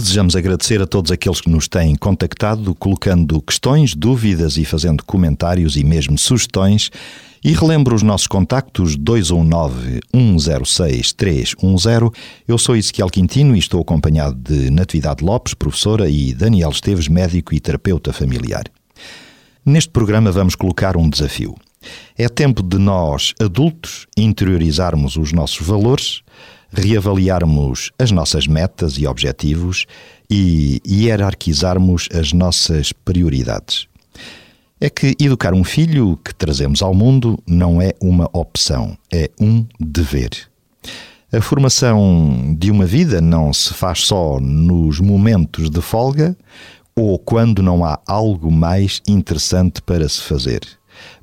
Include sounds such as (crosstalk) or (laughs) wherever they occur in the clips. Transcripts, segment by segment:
Desejamos agradecer a todos aqueles que nos têm contactado, colocando questões, dúvidas e fazendo comentários e mesmo sugestões. E relembro os nossos contactos 219-106-310. Eu sou Ezequiel Quintino e estou acompanhado de Natividade Lopes, professora, e Daniel Esteves, médico e terapeuta familiar. Neste programa vamos colocar um desafio. É tempo de nós, adultos, interiorizarmos os nossos valores, reavaliarmos as nossas metas e objetivos e hierarquizarmos as nossas prioridades. É que educar um filho que trazemos ao mundo não é uma opção, é um dever. A formação de uma vida não se faz só nos momentos de folga ou quando não há algo mais interessante para se fazer,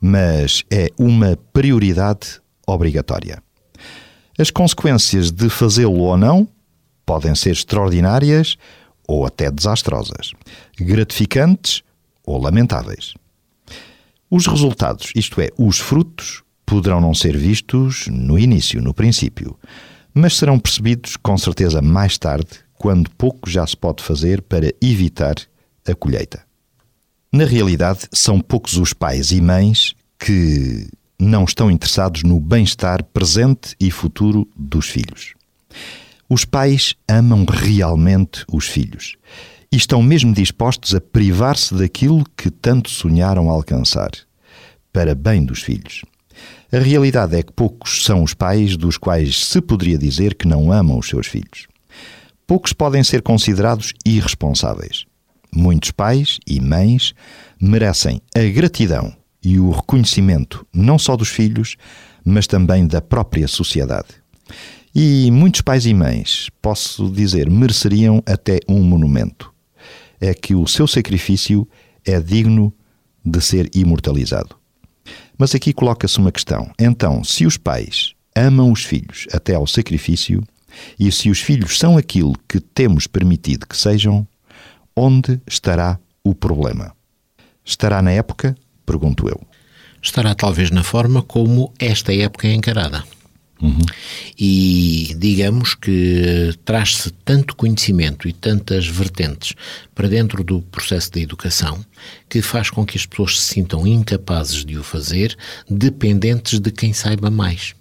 mas é uma prioridade obrigatória. As consequências de fazê-lo ou não podem ser extraordinárias ou até desastrosas, gratificantes ou lamentáveis. Os resultados, isto é, os frutos, poderão não ser vistos no início, no princípio, mas serão percebidos com certeza mais tarde, quando pouco já se pode fazer para evitar a colheita. Na realidade, são poucos os pais e mães que não estão interessados no bem-estar presente e futuro dos filhos. Os pais amam realmente os filhos e estão mesmo dispostos a privar-se daquilo que tanto sonharam alcançar, para bem dos filhos. A realidade é que poucos são os pais dos quais se poderia dizer que não amam os seus filhos. Poucos podem ser considerados irresponsáveis. Muitos pais e mães merecem a gratidão e o reconhecimento não só dos filhos, mas também da própria sociedade. E muitos pais e mães, posso dizer, mereceriam até um monumento. É que o seu sacrifício é digno de ser imortalizado. Mas aqui coloca-se uma questão. Então, se os pais amam os filhos até ao sacrifício, e se os filhos são aquilo que temos permitido que sejam, onde estará o problema? Estará na época Pergunto eu. Estará talvez na forma como esta época é encarada. Uhum. E digamos que traz-se tanto conhecimento e tantas vertentes para dentro do processo da educação que faz com que as pessoas se sintam incapazes de o fazer, dependentes de quem saiba mais.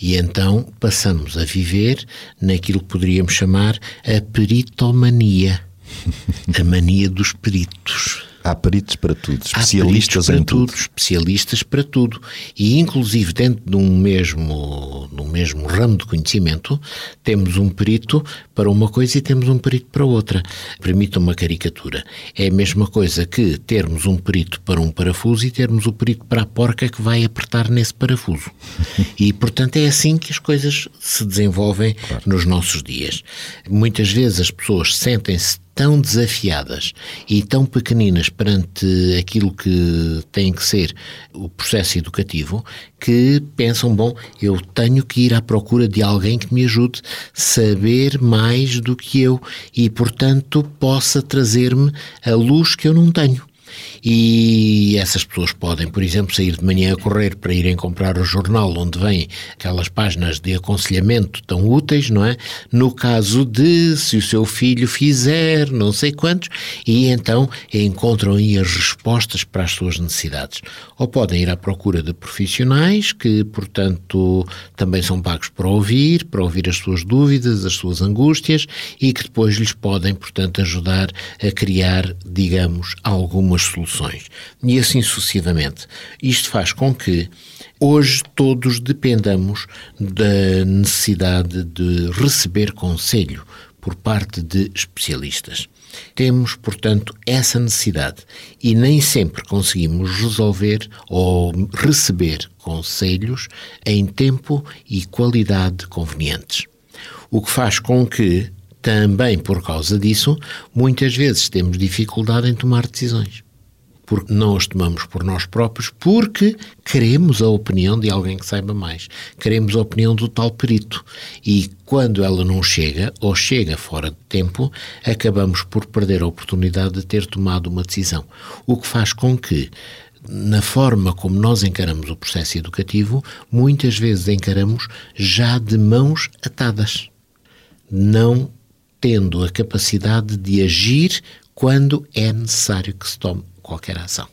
E então passamos a viver naquilo que poderíamos chamar a peritomania (laughs) a mania dos peritos. Há peritos para tudo, especialistas para em tudo, tudo. Especialistas para tudo. E, inclusive, dentro de um mesmo, de um mesmo ramo de conhecimento, temos um perito para uma coisa e temos um perito para outra. Permita uma caricatura. É a mesma coisa que termos um perito para um parafuso e termos o perito para a porca que vai apertar nesse parafuso. e, portanto, é assim que as coisas se desenvolvem claro. nos nossos dias. Muitas vezes as pessoas sentem-se tão desafiadas e tão pequeninas perante aquilo que tem que ser o processo educativo que pensam, bom, eu tenho que ir à procura de alguém que me ajude a saber mais do que eu e, portanto, possa trazer-me a luz que eu não tenho. E essas pessoas podem, por exemplo, sair de manhã a correr para irem comprar o jornal onde vêm aquelas páginas de aconselhamento tão úteis, não é? No caso de se o seu filho fizer não sei quantos, e então encontram aí as respostas para as suas necessidades. Ou podem ir à procura de profissionais que, portanto, também são pagos para ouvir, para ouvir as suas dúvidas, as suas angústias e que depois lhes podem, portanto, ajudar a criar, digamos, algumas soluções. E assim sucessivamente. Isto faz com que hoje todos dependamos da necessidade de receber conselho por parte de especialistas. Temos, portanto, essa necessidade e nem sempre conseguimos resolver ou receber conselhos em tempo e qualidade convenientes. O que faz com que, também por causa disso, muitas vezes temos dificuldade em tomar decisões porque não as tomamos por nós próprios, porque queremos a opinião de alguém que saiba mais. Queremos a opinião do tal perito. E quando ela não chega, ou chega fora de tempo, acabamos por perder a oportunidade de ter tomado uma decisão. O que faz com que na forma como nós encaramos o processo educativo, muitas vezes encaramos já de mãos atadas, não tendo a capacidade de agir quando é necessário que se tome qualquer ação.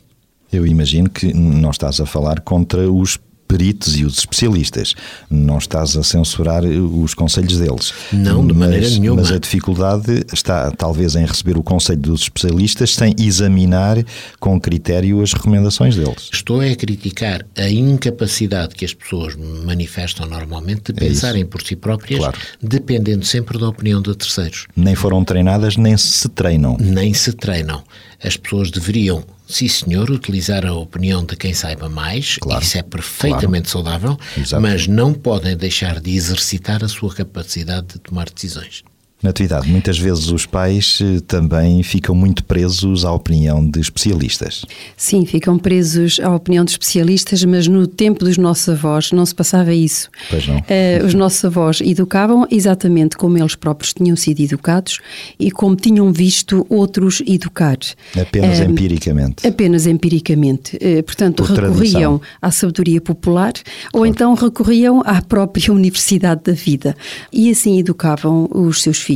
Eu imagino que não estás a falar contra os peritos e os especialistas. Não estás a censurar os conselhos deles. Não, de mas, maneira nenhuma. Mas a dificuldade está talvez em receber o conselho dos especialistas sem examinar com critério as recomendações deles. Estou a criticar a incapacidade que as pessoas manifestam normalmente de pensarem por si próprias, Claro. dependendo sempre da opinião de terceiros. Nem foram treinadas, nem se treinam. nem se treinam. As pessoas deveriam, sim senhor, utilizar a opinião de quem saiba mais, Claro, isso é perfeitamente saudável, Exato. mas não podem deixar de exercitar a sua capacidade de tomar decisões. Natividade, muitas vezes os pais eh, também ficam muito presos à opinião de especialistas. Sim, ficam presos à opinião de especialistas, mas no tempo dos nossos avós não se passava isso. Pois não. Eh, os nossos avós educavam exatamente como eles próprios tinham sido educados e como tinham visto outros educar. Apenas Eh, empiricamente. Apenas empiricamente. Eh, Portanto, Por recorriam tradição. à sabedoria popular ou então recorriam à própria (laughs) universidade da vida e assim educavam os seus filhos.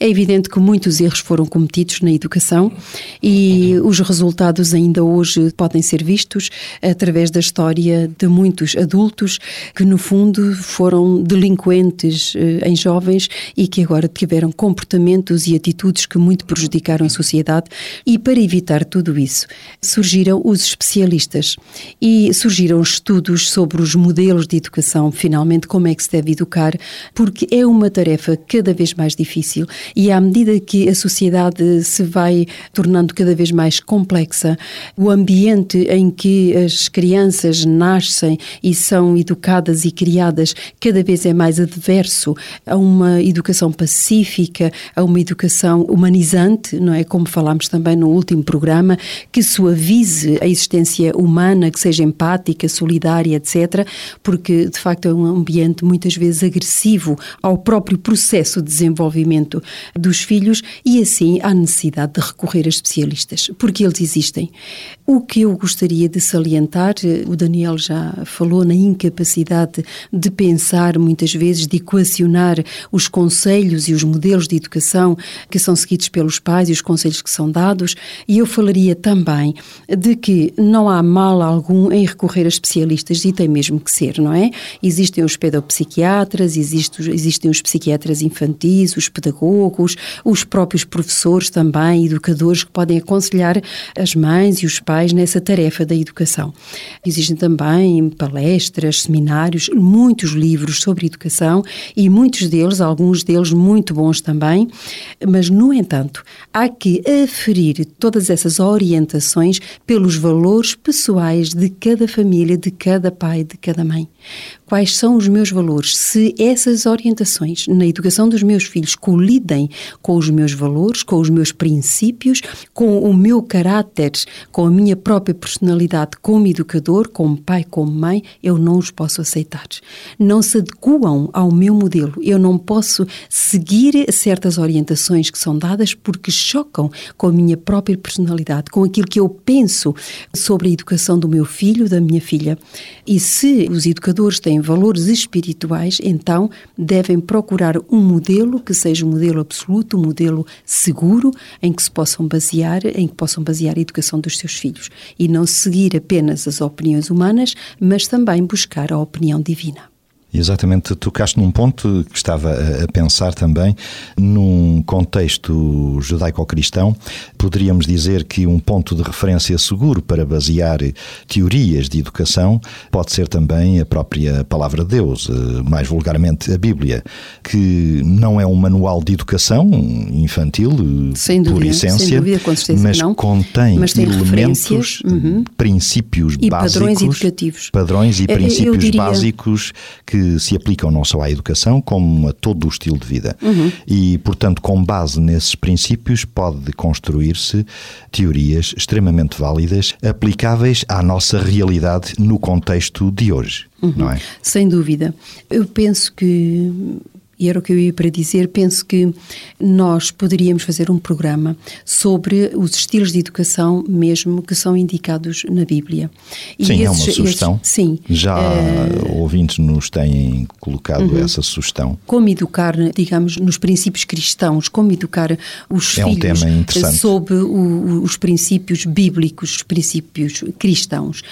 É evidente que muitos erros foram cometidos na educação e os resultados ainda hoje podem ser vistos através da história de muitos adultos que, no fundo, foram delinquentes eh, em jovens e que agora tiveram comportamentos e atitudes que muito prejudicaram a sociedade. E para evitar tudo isso, surgiram os especialistas e surgiram estudos sobre os modelos de educação, finalmente, como é que se deve educar, porque é uma tarefa cada vez mais difícil e à medida que a sociedade se vai tornando cada vez mais complexa, o ambiente em que as crianças nascem e são educadas e criadas cada vez é mais adverso a uma educação pacífica, a uma educação humanizante, não é? Como falámos também no último programa, que suavize a existência humana, que seja empática, solidária, etc., porque de facto é um ambiente muitas vezes agressivo ao próprio processo de desenvolvimento dos filhos e assim há necessidade de recorrer a especialistas, porque eles existem. O que eu gostaria de salientar, eh, o Daniel já falou na incapacidade de pensar muitas vezes, de equacionar os conselhos e os modelos de educação que são seguidos pelos pais e os conselhos que são dados, e eu falaria também de que não há mal algum em recorrer a especialistas e tem mesmo que ser, não é? Existem os pedopsiquiatras, existe- existem os psiquiatras infantis, os pedagogos, os próprios professores também, educadores que podem aconselhar as mães e os pais nessa tarefa da educação. Existem também palestras, seminários, muitos livros sobre educação e muitos deles, alguns deles muito bons também, mas, no entanto, há que aferir todas essas orientações pelos valores pessoais de cada família, de cada pai, de cada mãe. Quais são os meus valores? Se essas orientações na educação dos meus filhos colidem com os meus valores, com os meus princípios, com o meu caráter, com a minha própria personalidade como educador, como pai, como mãe, eu não os posso aceitar. Não se adequam ao meu modelo. Eu não posso seguir certas orientações que são dadas porque chocam com a minha própria personalidade, com aquilo que eu penso sobre a educação do meu filho, da minha filha. E se os educadores têm valores espirituais, então devem procurar um modelo que seja um modelo absoluto, um modelo seguro, em que se possam basear, em que possam basear a educação dos seus filhos e não seguir apenas as opiniões humanas, mas também buscar a opinião divina. Exatamente, tocaste num ponto que estava a- pensar também, num contexto judaico-cristão, poderíamos dizer que um ponto de referência seguro para basear teorias de educação pode ser também a própria palavra de Deus, eh, mais vulgarmente a Bíblia, que não é um manual de educação infantil, eh, Sem por dúvida, essência, sem dúvida, mas não. contém Mas elementos, uhum. princípios E básicos, padrões educativos. padrões e eu princípios diria- básicos que que se aplicam não só à educação, como a todo o estilo de vida. Uhum. E, portanto, com base nesses princípios, pode construir-se teorias extremamente válidas, aplicáveis à nossa realidade no contexto de hoje. Uhum. Não é? Sem dúvida. Eu penso que e era o que eu ia para dizer, penso que nós poderíamos fazer um programa sobre os estilos de educação mesmo que são indicados na Bíblia. E sim, esses, é uma sugestão. Esses, sim. Já uh, ouvintes nos têm colocado uh essa sugestão. Como educar, digamos, nos princípios cristãos, como educar os é filhos um tema interessante. sob o, os princípios bíblicos, os princípios cristãos.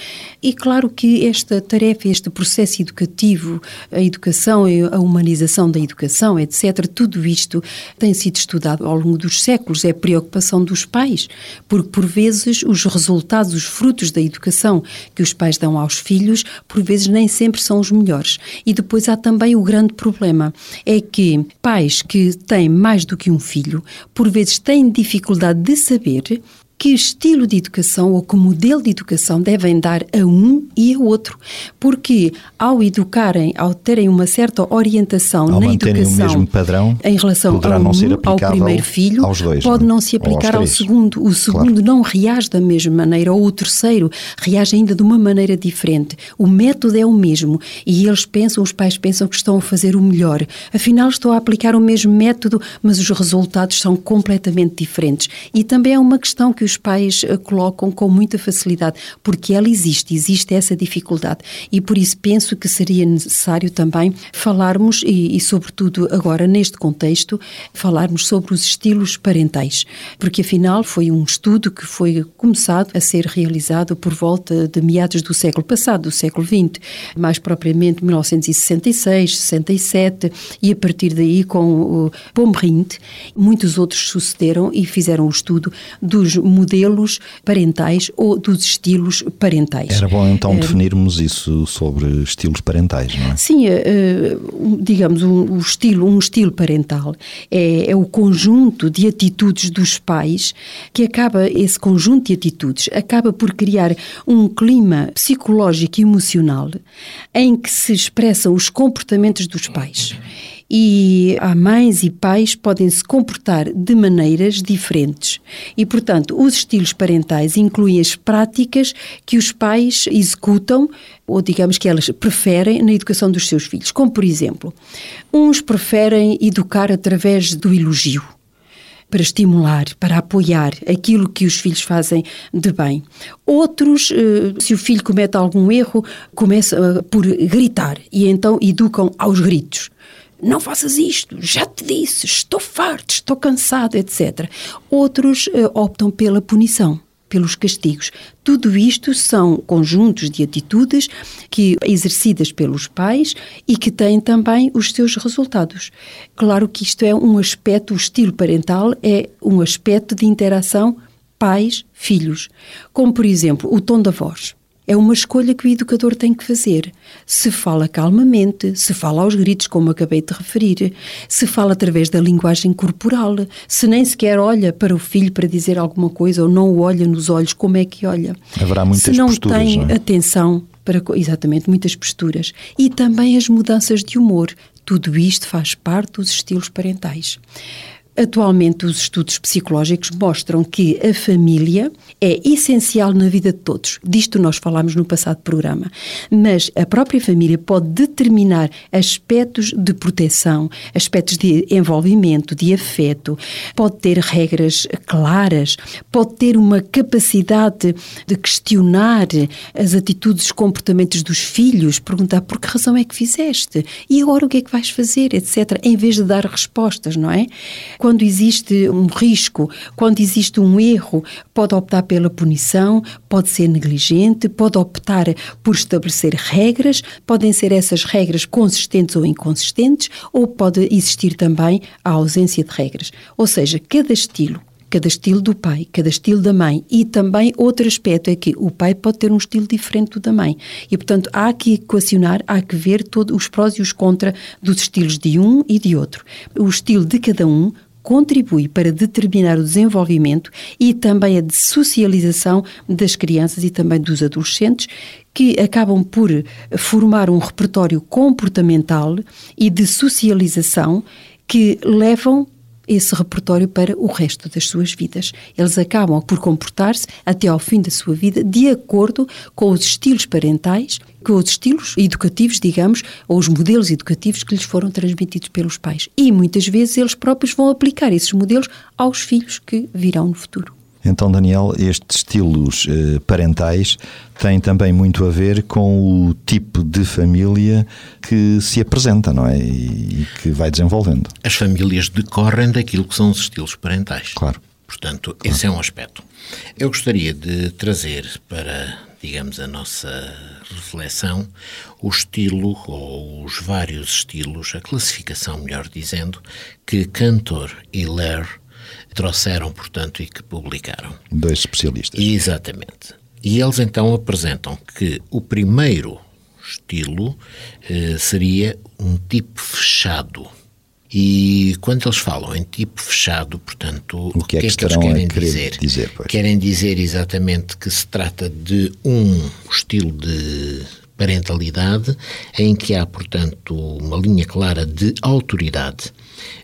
E claro que esta tarefa, este processo educativo, a educação a humanização da educação, educação, etc., tudo isto tem sido estudado ao longo dos séculos, é preocupação dos pais, porque por vezes os resultados, os frutos da educação que os pais dão aos filhos, por vezes nem sempre são os melhores. E depois há também o grande problema, é que pais que têm mais do que um filho, por vezes têm dificuldade de saber que estilo de educação ou que modelo de educação devem dar a um e a outro. Porque ao educarem, ao terem uma certa orientação ao na educação o mesmo padrão, em relação ao, ser ao primeiro filho, dois, pode não, não se aplicar ao segundo. O segundo claro. não reage da mesma maneira, ou o terceiro reage ainda de uma maneira diferente. O método é o mesmo e eles pensam, os pais pensam que estão a fazer o melhor. Afinal, estou a aplicar o mesmo método, mas os resultados são completamente diferentes. E também é uma questão que os os pais eh, colocam com muita facilidade, porque ela existe, existe essa dificuldade. E por isso penso que seria necessário também falarmos, e, e sobretudo agora neste contexto, falarmos sobre os estilos parentais, porque afinal foi um estudo que foi começado a ser realizado por volta de meados do século passado, do século XX, mais propriamente 1966, 67, e a partir daí com o Pomrint, muitos outros sucederam e fizeram o estudo dos modelos parentais ou dos estilos parentais. Era bom então definirmos isso sobre estilos parentais, não é? Sim, eh, eh, digamos, um, estilo, um estilo parental é, é o conjunto de atitudes dos pais que acaba, esse conjunto de atitudes, acaba por criar um clima psicológico e emocional em que se expressam os comportamentos dos pais e há mães e pais podem se comportar de maneiras diferentes. E, portanto, os estilos parentais incluem as práticas que os pais executam ou digamos que elas preferem na educação dos seus filhos. Como, por exemplo, uns preferem educar através do elogio para estimular, para apoiar aquilo que os filhos fazem de bem. Outros, eh, se o filho comete algum erro, começam eh, por gritar e então educam aos gritos não faças isto, já te disse, estou farto, estou cansado, etc. Outros uh, optam pela punição pelos castigos. Tudo isto são conjuntos de atitudes que exercidas pelos pais e que têm também os seus resultados. Claro que isto é um aspecto, o estilo parental é um aspecto de interação pais-filhos, como por exemplo o tom da voz. É uma escolha que o educador tem que fazer. Se fala calmamente, se fala aos gritos, como acabei de referir, se fala através da linguagem corporal, se nem sequer olha para o filho para dizer alguma coisa ou não o olha nos olhos, como é que olha? Haverá muitas se não posturas, tem não é? atenção para exatamente muitas posturas e também as mudanças de humor. Tudo isto faz parte dos estilos parentais. Atualmente, os estudos psicológicos mostram que a família é essencial na vida de todos. Disto nós falámos no passado programa. Mas a própria família pode determinar aspectos de proteção, aspectos de envolvimento, de afeto, pode ter regras claras, pode ter uma capacidade de questionar as atitudes e comportamentos dos filhos, perguntar por que razão é que fizeste e agora o que é que vais fazer, etc., em vez de dar respostas, não é? Quando existe um risco, quando existe um erro, pode optar pela punição, pode ser negligente, pode optar por estabelecer regras, podem ser essas regras consistentes ou inconsistentes, ou pode existir também a ausência de regras. Ou seja, cada estilo cada estilo do pai, cada estilo da mãe. E também outro aspecto é que o pai pode ter um estilo diferente do da mãe. E, portanto, há que equacionar, há que ver todos os prós e os contra dos estilos de um e de outro. O estilo de cada um contribui para determinar o desenvolvimento e também a socialização das crianças e também dos adolescentes, que acabam por formar um repertório comportamental e de socialização que levam esse repertório para o resto das suas vidas. Eles acabam por comportar-se até ao fim da sua vida de acordo com os estilos parentais, com os estilos educativos, digamos, ou os modelos educativos que lhes foram transmitidos pelos pais. E muitas vezes eles próprios vão aplicar esses modelos aos filhos que virão no futuro. Então, Daniel, estes estilos eh, parentais têm também muito a ver com o tipo de família que se apresenta, não é? E, e que vai desenvolvendo. As famílias decorrem daquilo que são os estilos parentais. Claro. Portanto, claro. esse é um aspecto. Eu gostaria de trazer para, digamos, a nossa reflexão o estilo, ou os vários estilos, a classificação, melhor dizendo, que Cantor e Lair trouxeram, portanto, e que publicaram. Dois especialistas. Exatamente. E eles então apresentam que o primeiro estilo eh, seria um tipo fechado. E quando eles falam em tipo fechado, portanto, o que é que, que, é que eles querem dizer? dizer querem dizer exatamente que se trata de um estilo de parentalidade em que há, portanto, uma linha clara de autoridade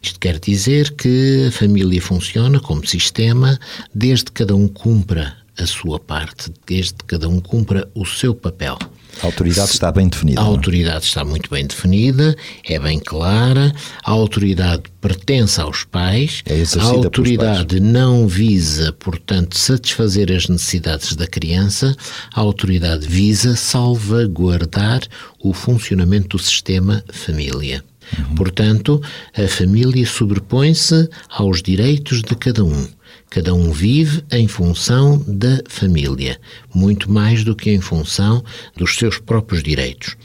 isto quer dizer que a família funciona como sistema desde que cada um cumpra a sua parte, desde que cada um cumpra o seu papel. A autoridade está bem definida. A é? autoridade está muito bem definida, é bem clara, a autoridade pertence aos pais, é a autoridade não visa, portanto, satisfazer as necessidades da criança, a autoridade visa salvaguardar o funcionamento do sistema família. Uhum. Portanto, a família sobrepõe-se aos direitos de cada um. Cada um vive em função da família, muito mais do que em função dos seus próprios direitos.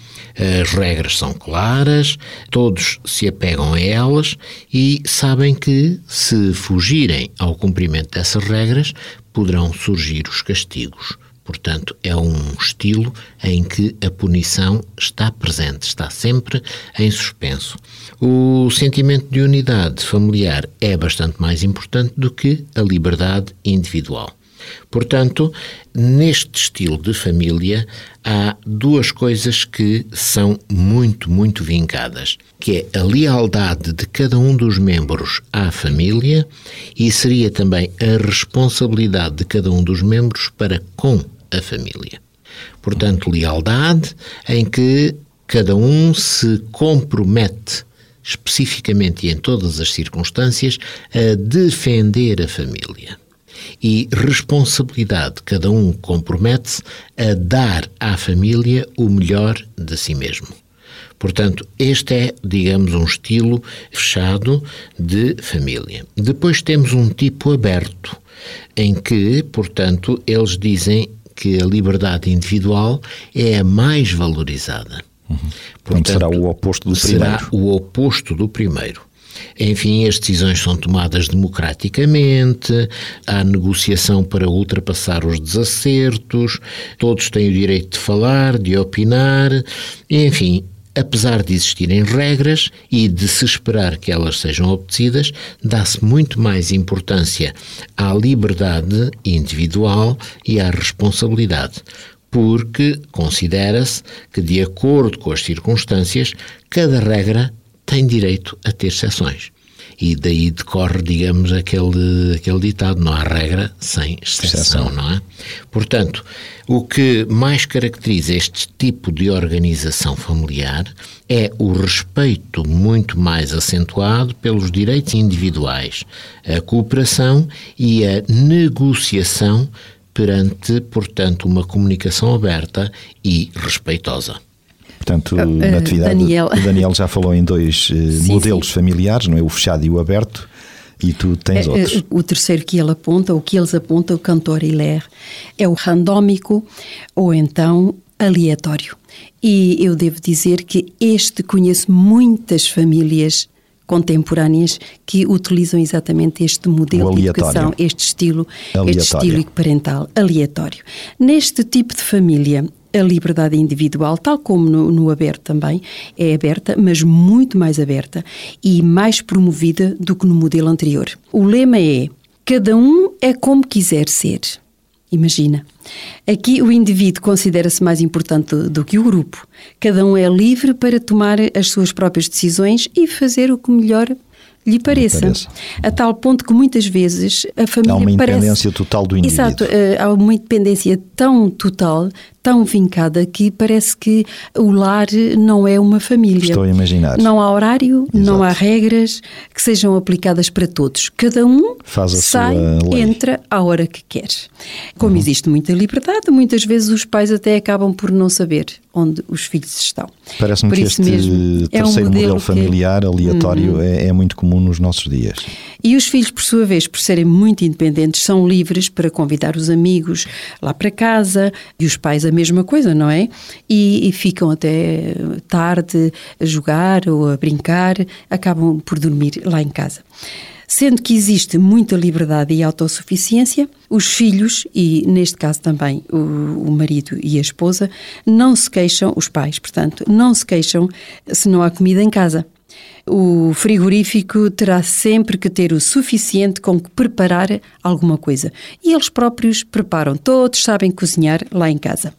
As regras são claras, todos se apegam a elas e sabem que, se fugirem ao cumprimento dessas regras, poderão surgir os castigos. Portanto, é um estilo em que a punição está presente, está sempre em suspenso. O sentimento de unidade familiar é bastante mais importante do que a liberdade individual. Portanto, neste estilo de família há duas coisas que são muito, muito vincadas, que é a lealdade de cada um dos membros à família e seria também a responsabilidade de cada um dos membros para com a família. Portanto, lealdade em que cada um se compromete especificamente e em todas as circunstâncias a defender a família. E responsabilidade, cada um compromete-se a dar à família o melhor de si mesmo. Portanto, este é, digamos, um estilo fechado de família. Depois temos um tipo aberto, em que, portanto, eles dizem que a liberdade individual é a mais valorizada. Uhum. Portanto, será o oposto do será primeiro. o oposto do primeiro. Enfim, as decisões são tomadas democraticamente, há negociação para ultrapassar os desacertos, todos têm o direito de falar, de opinar, enfim, apesar de existirem regras e de se esperar que elas sejam obedecidas, dá-se muito mais importância à liberdade individual e à responsabilidade, porque considera-se que, de acordo com as circunstâncias, cada regra tem direito a ter exceções. E daí decorre, digamos, aquele, aquele ditado: não há regra sem exceção, não é? Portanto, o que mais caracteriza este tipo de organização familiar é o respeito muito mais acentuado pelos direitos individuais, a cooperação e a negociação perante, portanto, uma comunicação aberta e respeitosa. Portanto, uh, na atividade, Daniel. o Daniel já falou em dois uh, sim, modelos sim. familiares, não é? O fechado e o aberto. E tu tens outros. O terceiro que ele aponta, o que eles apontam, o cantor Hilaire, é o randômico ou então aleatório. E eu devo dizer que este conheço muitas famílias contemporâneas que utilizam exatamente este modelo de educação, este estilo, aleatório. este estilo parental aleatório. Neste tipo de família, a liberdade individual, tal como no, no aberto também, é aberta, mas muito mais aberta e mais promovida do que no modelo anterior. O lema é: cada um é como quiser ser. Imagina. Aqui o indivíduo considera-se mais importante do, do, que o grupo. Cada um é livre para tomar as suas próprias decisões e fazer o que melhor lhe pareça. pareça. A tal ponto que muitas vezes a família Há uma independência parece... total do indivíduo. Exato, eh, há uma independência tão total, tão vincada, que parece que o lar não é uma família. Estou a imaginar. Não há horário, Exato. não há regras que sejam aplicadas para todos. Cada um sai, entra à hora que quer. Como uhum. existe muita liberdade, muitas vezes os pais até acabam por não saber onde os filhos estão. Parece-me que este mesmo, terceiro é um modelo familiar que... aleatório uhum. é, é muito comum nos nossos dias. E os filhos, por sua vez, por serem muito independentes, são livres para convidar os amigos lá para casa e os pais a mesma coisa, não é? E, e ficam até tarde a jogar ou a brincar, acabam por dormir lá em casa. Sendo que existe muita liberdade e autossuficiência, os filhos, e neste caso também o, o, marido e a esposa, não se queixam, os pais, portanto, não se queixam se não há comida em casa. O frigorífico terá sempre que ter o suficiente com que preparar alguma coisa. E eles próprios preparam, todos sabem cozinhar lá em casa.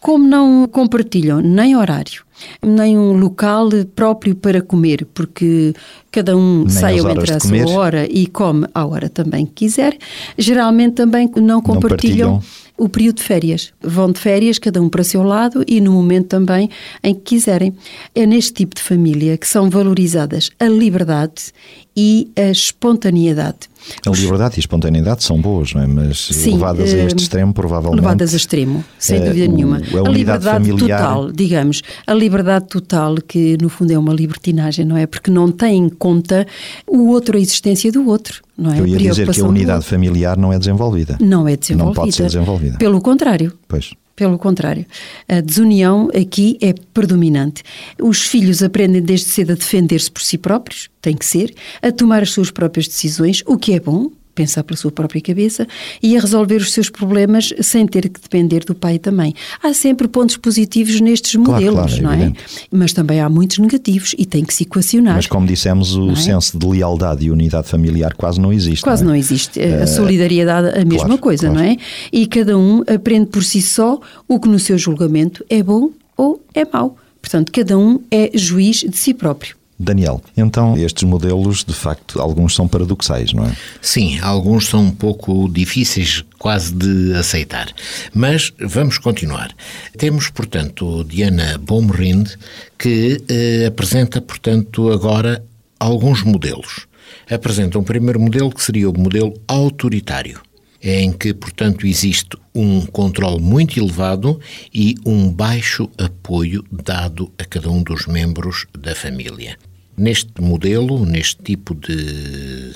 Como não compartilham nem horário, nem um local próprio para comer, porque cada um nem sai ao entrar a sua hora e come à hora também que quiser, geralmente também não compartilham. Não o período de férias. Vão de férias, cada um para o seu lado e no momento também em que quiserem. É neste tipo de família que são valorizadas a liberdade e a espontaneidade. A liberdade e a espontaneidade são boas, não é? Mas Sim, levadas a este eh, extremo, provavelmente. Levadas a extremo, sem uh, dúvida nenhuma. A, a liberdade familiar... total, digamos. A liberdade total, que no fundo é uma libertinagem, não é? Porque não tem em conta o outro, a existência do outro. Não é? Eu ia dizer que a unidade familiar não é desenvolvida. Não é desenvolvida. Não pode ser desenvolvida. Pelo contrário. Pois. Pelo contrário, a desunião aqui é predominante. Os filhos aprendem desde cedo a defender-se por si próprios, tem que ser, a tomar as suas próprias decisões, o que é bom, pensar pela sua própria cabeça e a resolver os seus problemas sem ter que depender do pai também. Há sempre pontos positivos nestes modelos, claro, claro, não é? Evidente. Mas também há muitos negativos e tem que se equacionar. Mas como dissemos, o é? senso de lealdade e unidade familiar quase não existe. Quase não, é? não existe. A solidariedade a mesma claro, coisa, não é? E cada um aprende por si só o que no seu julgamento é bom ou é mau. Portanto, cada um é juiz de si próprio. Daniel, então estes modelos, de facto, alguns são paradoxais, não é? Sim, alguns são um pouco difíceis quase de aceitar. Mas vamos continuar. Temos, portanto, Diana Baumrind, que eh, apresenta, portanto, agora alguns modelos. Apresenta um primeiro modelo que seria o modelo autoritário em que, portanto, existe um controle muito elevado e um baixo apoio dado a cada um dos membros da família. Neste modelo, neste tipo de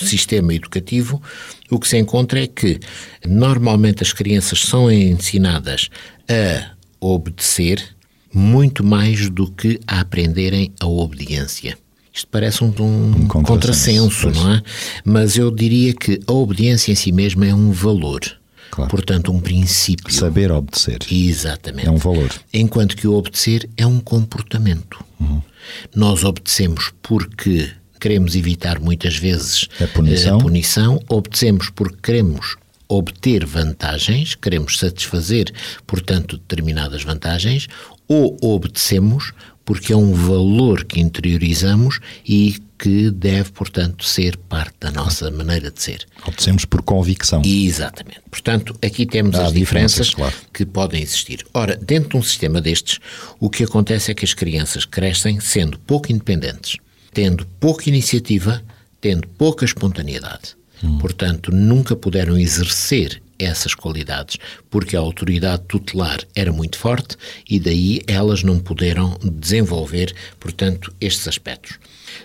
sistema educativo, o que se encontra é que normalmente as crianças são ensinadas a obedecer muito mais do que a aprenderem a obediência. Isto parece um, um, um contrassenso, não é? Mas eu diria que a obediência em si mesma é um valor. Claro. Portanto, um princípio. Saber obedecer. Exatamente. É um valor. Enquanto que o obedecer é um comportamento. Uhum. Nós obedecemos porque queremos evitar muitas vezes a punição. a punição, obedecemos porque queremos obter vantagens, queremos satisfazer, portanto, determinadas vantagens, ou obedecemos porque é um valor que interiorizamos e que deve, portanto, ser parte da nossa maneira de ser. Obedecemos por convicção. Exatamente. Portanto, aqui temos Há as diferenças, diferenças claro. que podem existir. Ora, dentro de um sistema destes, o que acontece é que as crianças crescem sendo pouco independentes, tendo pouca iniciativa, tendo pouca espontaneidade. Hum. Portanto, nunca puderam exercer essas qualidades, porque a autoridade tutelar era muito forte e daí elas não puderam desenvolver, portanto, estes aspectos.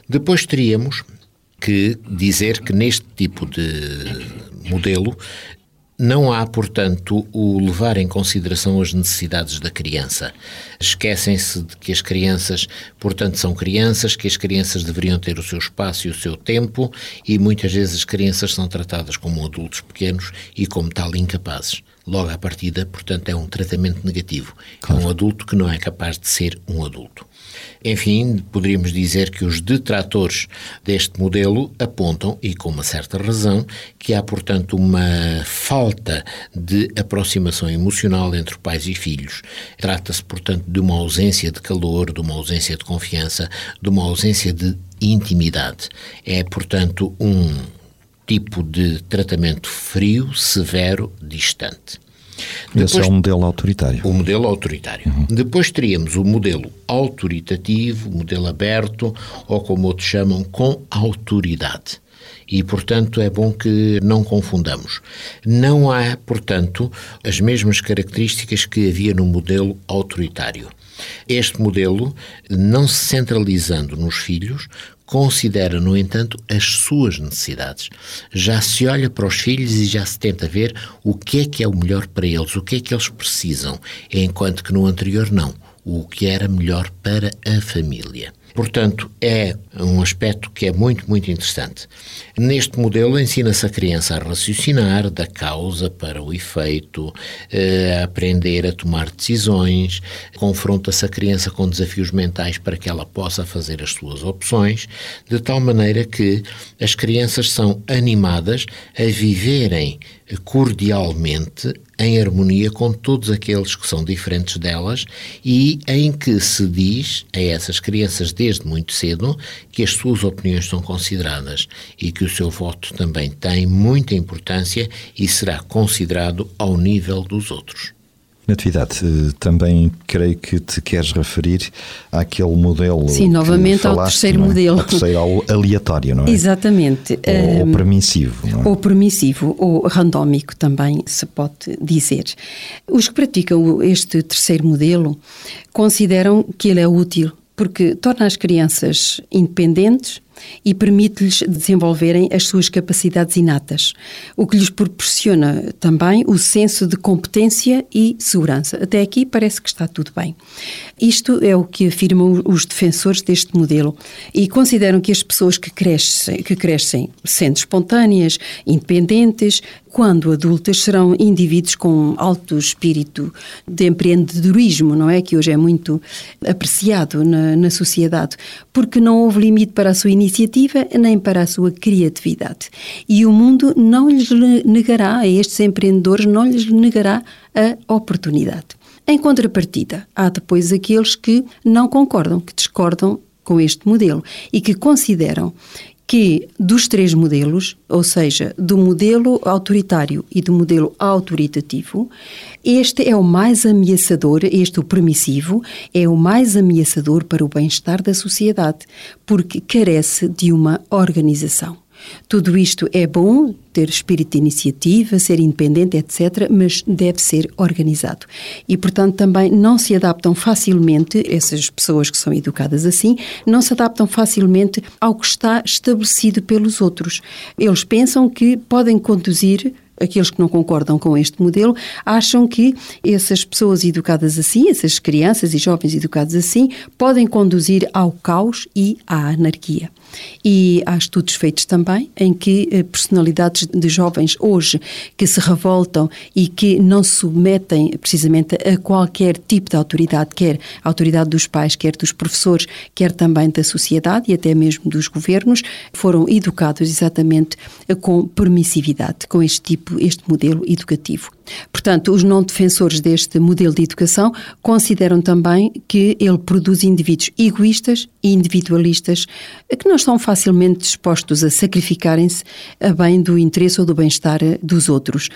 Depois teríamos que dizer que neste tipo de modelo não há, portanto, o levar em consideração as necessidades da criança. Esquecem-se de que as crianças, portanto, são crianças, que as crianças deveriam ter o seu espaço e o seu tempo, e muitas vezes as crianças são tratadas como adultos pequenos e, como tal, incapazes. logo à partida, portanto, é um tratamento negativo. Claro. É um adulto que não é capaz de ser um adulto. Enfim, poderíamos dizer que os detratores deste modelo apontam, e com uma certa razão, que há, portanto, uma falta de aproximação emocional entre pais e filhos. Trata-se, portanto, de uma ausência de calor, de uma ausência de confiança, de uma ausência de intimidade. É, portanto, um tipo de tratamento frio, severo, distante. Depois, Esse é o modelo autoritário. O modelo autoritário. Uhum. Depois teríamos o modelo autoritativo, modelo aberto, ou como outros chamam, com autoridade. E, portanto, é bom que não confundamos. Não há, portanto, as mesmas características que havia no modelo autoritário. Este modelo, não se centralizando nos filhos, considera, no entanto, as suas necessidades. Já se olha para os filhos e já se tenta ver o que é que é o melhor para eles, o que é que eles precisam, enquanto que no anterior não, o que era melhor para a família. Portanto, é um aspecto que é muito, muito interessante. Neste modelo, ensina-se a criança a raciocinar da causa para o efeito, eh, a aprender a tomar decisões, confronta-se a criança com desafios mentais para que ela possa fazer as suas opções, de tal maneira que as crianças são animadas a viverem cordialmente em harmonia com todos aqueles que são diferentes delas e em que se diz a essas crianças desde muito cedo que as suas opiniões são consideradas e que o seu voto também tem muita importância e será considerado ao nível dos outros. Natividade, eh, também creio que te queres referir àquele modelo. Sim, novamente falaste, ao terceiro é? modelo. Ao terceiro, aleatório, não é? Exatamente. Ou, um, permissivo. Não é? Ou permissivo, ou randómico também se pode dizer. Os que praticam este terceiro modelo consideram que ele é útil porque torna as crianças independentes, e permite-lhes desenvolverem as suas capacidades inatas, o que lhes proporciona também o senso de competência e segurança. Até aqui parece que está tudo bem. Isto é o que afirmam os defensores deste modelo e consideram que as pessoas que crescem, que crescem sendo espontâneas, independentes, quando adultas serão indivíduos com alto espírito de empreendedorismo, não é? Que hoje é muito apreciado na, na sociedade, porque não houve limite para a sua iniciativa nem para a sua criatividade. E o mundo não lhes negará, a estes empreendedores, não lhes negará a oportunidade. Em contrapartida, há depois aqueles que não concordam, que discordam com este modelo e que consideram que dos três modelos, ou seja, do modelo autoritário e do modelo autoritativo, este é o mais ameaçador, este o permissivo, é o mais ameaçador para o bem-estar da sociedade, porque carece de uma organização. Tudo isto é bom, ter espírito de iniciativa, ser independente, etc., mas deve ser organizado. E, portanto, também não se adaptam facilmente, essas pessoas que são educadas assim, não se adaptam facilmente ao que está estabelecido pelos outros. Eles pensam que podem conduzir aqueles que não concordam com este modelo acham que essas pessoas educadas assim, essas crianças e jovens educados assim, podem conduzir ao caos e à anarquia. E há estudos feitos também em que eh, personalidades de jovens hoje que se revoltam e que não se submetem precisamente a qualquer tipo de autoridade, quer a autoridade dos pais, quer dos professores, quer também da sociedade e até mesmo dos governos, foram educados exatamente com permissividade, com este tipo, este modelo educativo. Portanto, os não defensores deste modelo de educação consideram também que ele produz indivíduos egoístas e individualistas que não estão facilmente dispostos a sacrificarem-se a bem do interesse ou do bem-estar dos outros.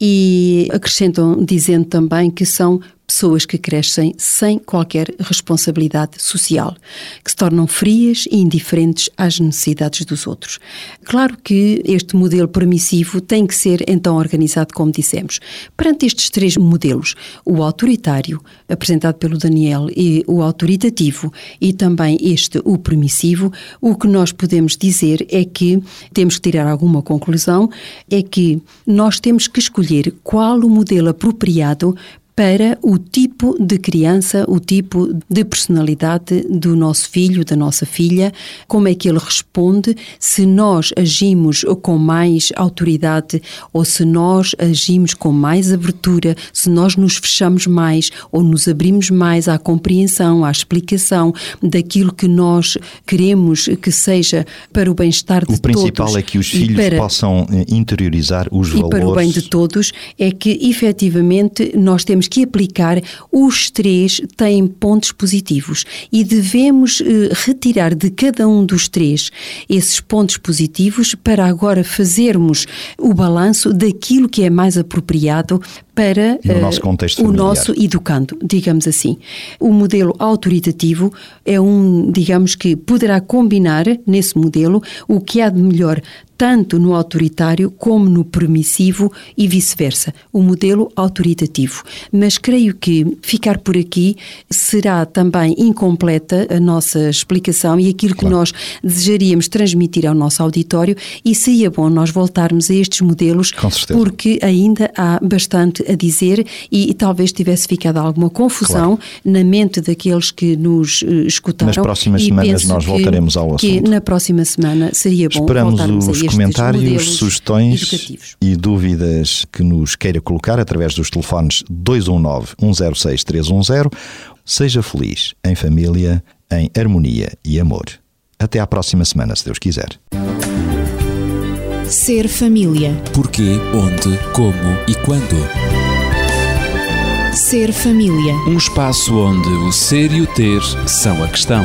E acrescentam dizendo também que são pessoas que crescem sem qualquer responsabilidade social, que se tornam frias e indiferentes às necessidades dos outros. Claro que este modelo permissivo tem que ser então organizado como dissemos. Perante estes três modelos, o autoritário, apresentado pelo Daniel, e o autoritativo e também este, o permissivo, o que nós podemos dizer é que temos que tirar alguma conclusão, é que nós temos que escolher qual o modelo apropriado para o tipo de criança, o tipo de personalidade do nosso filho, da nossa filha, como é que ele responde, se nós agimos com mais autoridade ou se nós agimos com mais abertura, se nós nos fechamos mais ou nos abrimos mais à compreensão, à explicação daquilo que nós queremos que seja para o bem-estar de todos. O principal é que os filhos para, possam eh, interiorizar os e valores. E para o bem de todos é que efetivamente nós temos que aplicar os três têm pontos positivos e devemos eh, retirar de cada um dos três esses pontos positivos para agora fazermos o balanço daquilo que é mais apropriado para no nosso contexto uh, o nosso educando, digamos assim. O modelo autoritativo é um, digamos que poderá combinar nesse modelo o que há de melhor tanto no autoritário como no permissivo e vice-versa, o modelo autoritativo. Mas creio que ficar por aqui será também incompleta a nossa explicação e aquilo que claro. nós desejaríamos transmitir ao nosso auditório e seria bom nós voltarmos a estes modelos porque ainda há bastante a dizer e, e talvez tivesse ficado alguma confusão claro. na mente daqueles que nos uh, escutaram. Nas próximas semanas nós voltaremos ao assunto. Que na próxima semana seria bom Esperamos voltarmos os a comentários, sugestões educativos. e dúvidas que nos queira colocar através dos telefones 219 106 310. Seja feliz, em família, em harmonia e amor. Até à próxima semana, se Deus quiser. Ser família. Porquê, onde, como e quando. Ser família. Um espaço onde o ser e o ter são a questão.